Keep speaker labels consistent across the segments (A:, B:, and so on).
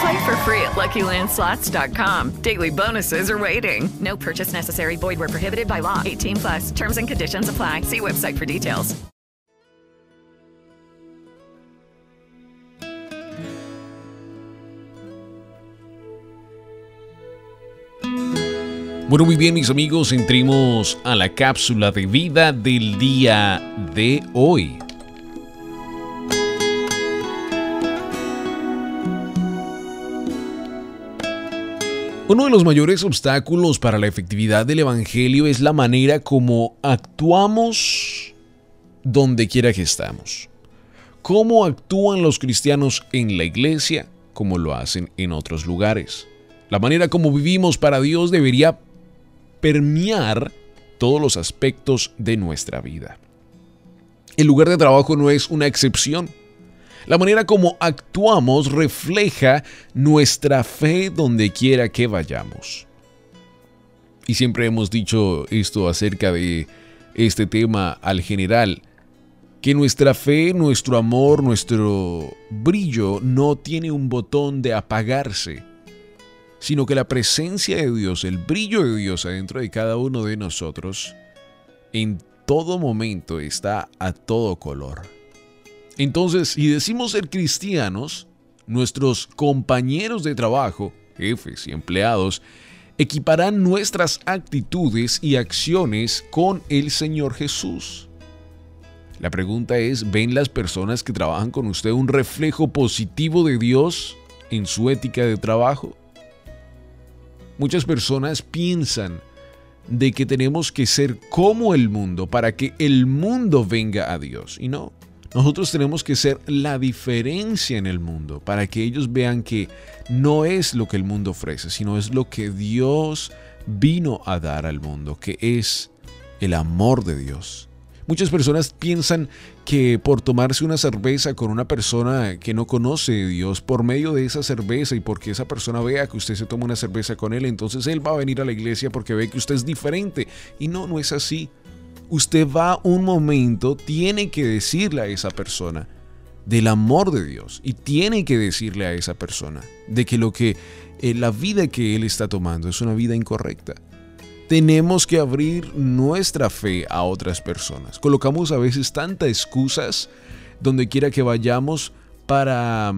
A: Play for free at LuckyLandSlots.com. Daily bonuses are waiting. No purchase necessary. Void where prohibited by law. 18 plus. Terms and conditions apply. See website for details.
B: Bueno, muy bien mis amigos, entremos a la cápsula de vida del día de hoy. Uno de los mayores obstáculos para la efectividad del Evangelio es la manera como actuamos donde quiera que estamos. Cómo actúan los cristianos en la iglesia, como lo hacen en otros lugares. La manera como vivimos para Dios debería permear todos los aspectos de nuestra vida. El lugar de trabajo no es una excepción. La manera como actuamos refleja nuestra fe donde quiera que vayamos. Y siempre hemos dicho esto acerca de este tema al general, que nuestra fe, nuestro amor, nuestro brillo no tiene un botón de apagarse, sino que la presencia de Dios, el brillo de Dios adentro de cada uno de nosotros, en todo momento está a todo color. Entonces, si decimos ser cristianos, nuestros compañeros de trabajo, jefes y empleados, equiparán nuestras actitudes y acciones con el Señor Jesús. La pregunta es, ¿ven las personas que trabajan con usted un reflejo positivo de Dios en su ética de trabajo? Muchas personas piensan de que tenemos que ser como el mundo para que el mundo venga a Dios. Y no, nosotros tenemos que ser la diferencia en el mundo para que ellos vean que no es lo que el mundo ofrece, sino es lo que Dios vino a dar al mundo, que es el amor de Dios. Muchas personas piensan que por tomarse una cerveza con una persona que no conoce a Dios, por medio de esa cerveza y porque esa persona vea que usted se toma una cerveza con él, entonces él va a venir a la iglesia porque ve que usted es diferente. Y no, no es así usted va un momento, tiene que decirle a esa persona del amor de Dios y tiene que decirle a esa persona de que lo que eh, la vida que él está tomando es una vida incorrecta. Tenemos que abrir nuestra fe a otras personas. Colocamos a veces tantas excusas donde quiera que vayamos para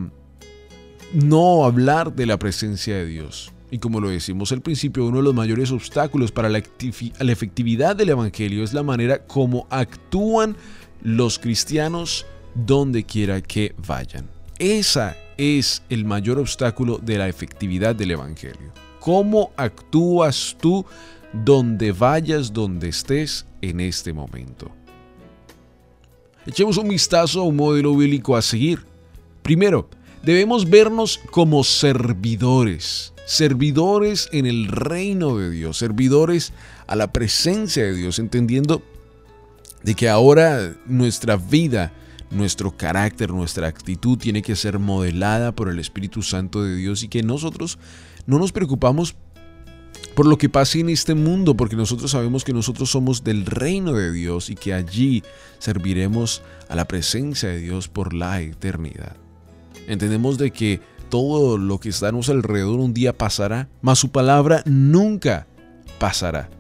B: no hablar de la presencia de Dios. Y como lo decimos al principio, uno de los mayores obstáculos para la, efectividad del Evangelio es la manera como actúan los cristianos donde quiera que vayan. Esa es el mayor obstáculo de la efectividad del Evangelio. ¿Cómo actúas tú donde vayas, donde estés en este momento? Echemos un vistazo a un modelo bíblico a seguir. Primero, debemos vernos como servidores servidores en el reino de Dios, servidores a la presencia de Dios, entendiendo de que ahora nuestra vida, nuestro carácter, nuestra actitud tiene que ser modelada por el Espíritu Santo de Dios y que nosotros no nos preocupamos por lo que pase en este mundo, porque nosotros sabemos que nosotros somos del reino de Dios y que allí serviremos a la presencia de Dios por la eternidad. Entendemos de que todo lo que está a nuestro alrededor un día pasará, mas su palabra nunca pasará.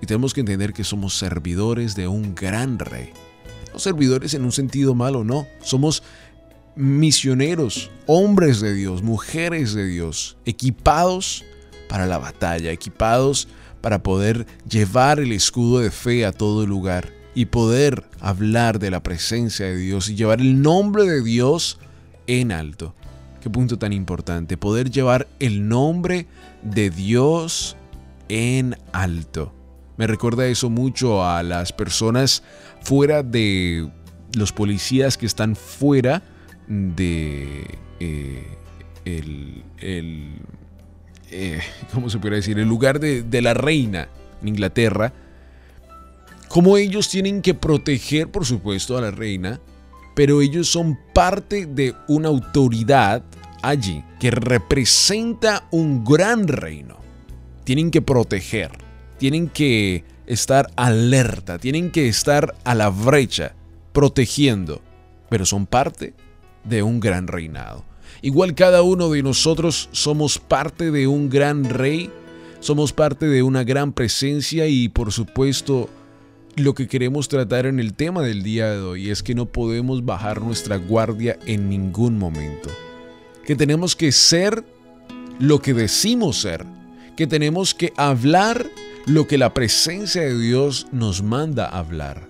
B: Y tenemos que entender que somos servidores de un gran rey. No servidores en un sentido malo, no. Somos misioneros, hombres de Dios, mujeres de Dios, equipados para la batalla, equipados para poder llevar el escudo de fe a todo lugar y poder hablar de la presencia de Dios y llevar el nombre de Dios en alto. Qué punto tan importante, poder llevar el nombre de Dios en alto. Me recuerda eso mucho a las personas fuera de los policías que están fuera de eh, el, eh, ¿cómo se puede decir? El lugar de la reina en Inglaterra. Como ellos tienen que proteger, por supuesto, a la reina, pero ellos son parte de una autoridad allí que representa un gran reino. Tienen que proteger, tienen que estar alerta, tienen que estar a la brecha, protegiendo, pero son parte de un gran reinado. Igual cada uno de nosotros somos parte de un gran rey, somos parte de una gran presencia y por supuesto lo que queremos tratar en el tema del día de hoy es que no podemos bajar nuestra guardia en ningún momento. Que tenemos que ser lo que decimos ser. Que tenemos que hablar lo que la presencia de Dios nos manda hablar.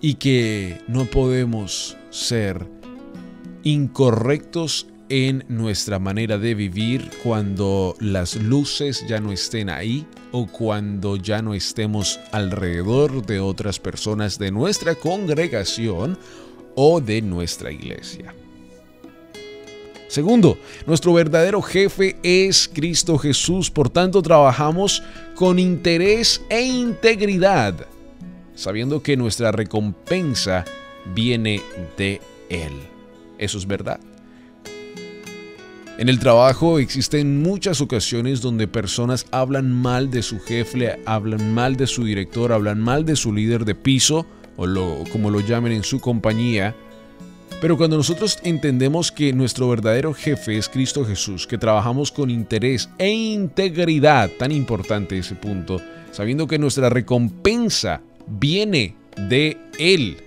B: Y que no podemos ser incorrectos en nuestra manera de vivir cuando las luces ya no estén ahí o cuando ya no estemos alrededor de otras personas de nuestra congregación o de nuestra iglesia. Segundo, nuestro verdadero jefe es Cristo Jesús, por tanto trabajamos con interés e integridad, sabiendo que nuestra recompensa viene de Él. Eso es verdad. En el trabajo existen muchas ocasiones donde personas hablan mal de su jefe, hablan mal de su director, hablan mal de su líder de piso o lo, como lo llamen en su compañía. Pero cuando nosotros entendemos que nuestro verdadero jefe es Cristo Jesús, que trabajamos con interés e integridad, tan importante ese punto, sabiendo que nuestra recompensa viene de Él,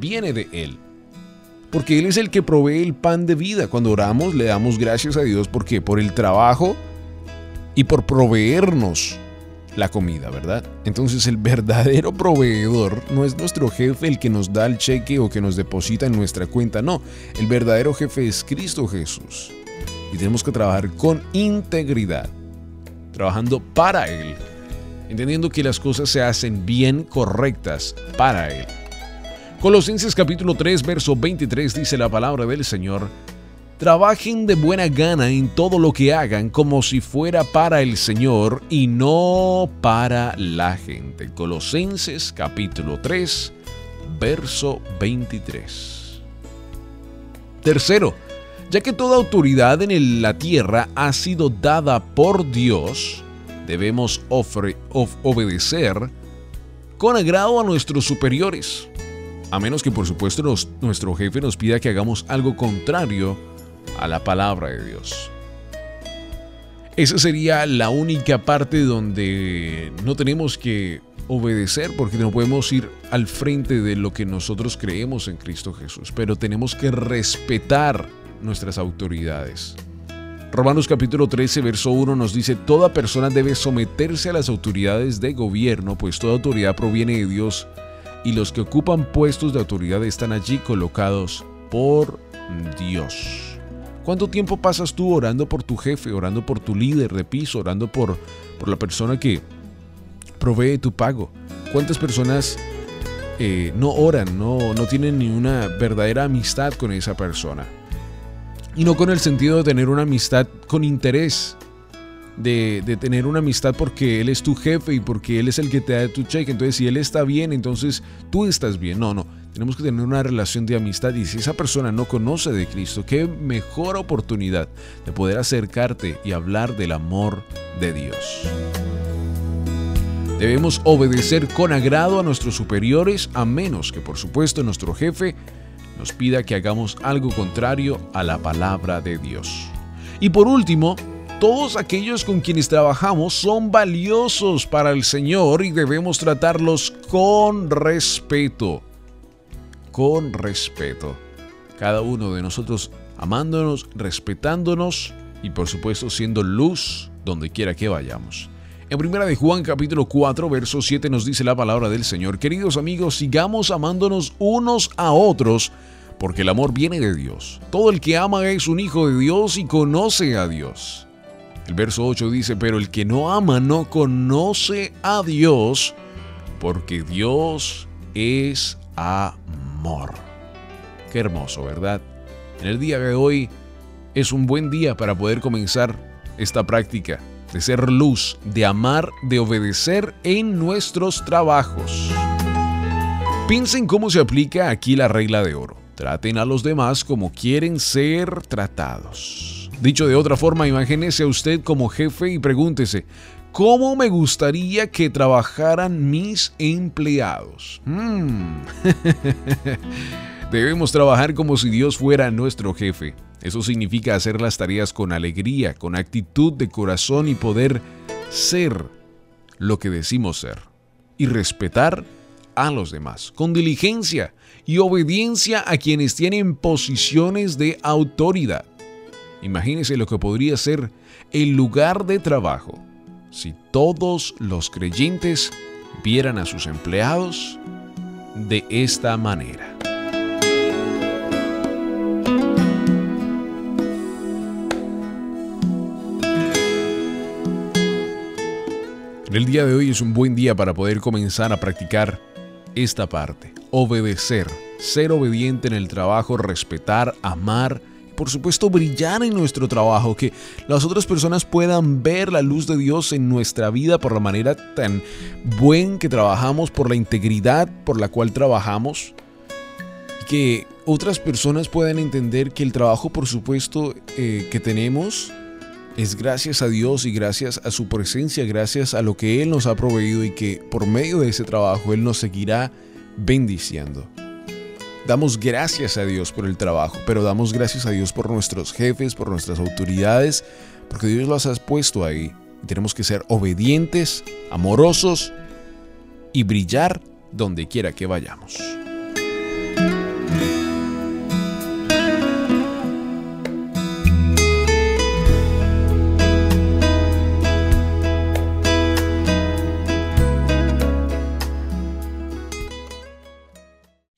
B: viene de Él porque Él es el que provee el pan de vida. Cuando oramos le damos gracias a Dios porque por el trabajo y por proveernos la comida, ¿verdad? Entonces el verdadero proveedor no es nuestro jefe el que nos da el cheque o que nos deposita en nuestra cuenta, no. El verdadero jefe es Cristo Jesús. Y tenemos que trabajar con integridad, trabajando para Él, entendiendo que las cosas se hacen bien correctas para Él. Colosenses capítulo 3, verso 23 dice la palabra del Señor, Trabajen de buena gana en todo lo que hagan como si fuera para el Señor y no para la gente. Colosenses capítulo 3, verso 23. Tercero, ya que toda autoridad en la tierra ha sido dada por Dios, debemos obedecer con agrado a nuestros superiores a menos que por supuesto nuestro jefe nos pida que hagamos algo contrario a la palabra de Dios. Esa sería la única parte donde no tenemos que obedecer porque no podemos ir al frente de lo que nosotros creemos en Cristo Jesús, pero tenemos que respetar nuestras autoridades. Romanos capítulo 13, verso 1 nos dice, Toda persona debe someterse a las autoridades de gobierno, pues toda autoridad proviene de Dios y los que ocupan puestos de autoridad están allí colocados por Dios. ¿Cuánto tiempo pasas tú orando por tu jefe, orando por tu líder de piso, orando por, por la persona que provee tu pago? ¿Cuántas personas eh, no oran, no, no tienen ni una verdadera amistad con esa persona? Y no con el sentido de tener una amistad con interés, de, tener una amistad porque él es tu jefe y porque él es el que te da tu cheque. Entonces, si él está bien, entonces tú estás bien. No, no. Tenemos que tener una relación de amistad y si esa persona no conoce de Cristo, qué mejor oportunidad de poder acercarte y hablar del amor de Dios. Debemos obedecer con agrado a nuestros superiores a menos que por supuesto nuestro jefe nos pida que hagamos algo contrario a la palabra de Dios. Y por último, todos aquellos con quienes trabajamos son valiosos para el Señor y debemos tratarlos con respeto. Con respeto. Cada uno de nosotros amándonos, respetándonos y por supuesto siendo luz donde quiera que vayamos. En primera de Juan capítulo 4, verso 7 nos dice la palabra del Señor, queridos amigos, sigamos amándonos unos a otros, porque el amor viene de Dios. Todo el que ama es un hijo de Dios y conoce a Dios. El verso 8 dice, pero el que no ama no conoce a Dios, porque Dios es amor. Qué hermoso, ¿verdad? En el día de hoy es un buen día para poder comenzar esta práctica de ser luz, de amar, de obedecer en nuestros trabajos. Piensen cómo se aplica aquí la regla de oro. Traten a los demás como quieren ser tratados. Dicho de otra forma, imagínese a usted como jefe y pregúntese, ¿cómo me gustaría que trabajaran mis empleados? Hmm. Debemos trabajar como si Dios fuera nuestro jefe. Eso significa hacer las tareas con alegría, con actitud de corazón y poder ser lo que decimos ser. Y respetar a los demás, con diligencia y obediencia a quienes tienen posiciones de autoridad. Imagínense lo que podría ser el lugar de trabajo si todos los creyentes vieran a sus empleados de esta manera. El día de hoy es un buen día para poder comenzar a practicar esta parte. Obedecer, ser obediente en el trabajo, respetar, amar por supuesto brillar en nuestro trabajo, que las otras personas puedan ver la luz de Dios en nuestra vida por la manera tan buen que trabajamos, por la integridad por la cual trabajamos. Y que otras personas puedan entender que el trabajo por supuesto eh, que tenemos es gracias a Dios y gracias a su presencia, gracias a lo que Él nos ha proveído y que por medio de ese trabajo Él nos seguirá bendiciendo. Damos gracias a Dios por el trabajo, pero damos gracias a Dios por nuestros jefes, por nuestras autoridades, porque Dios los ha puesto ahí. tenemos que ser obedientes, amorosos y brillar donde quiera que vayamos.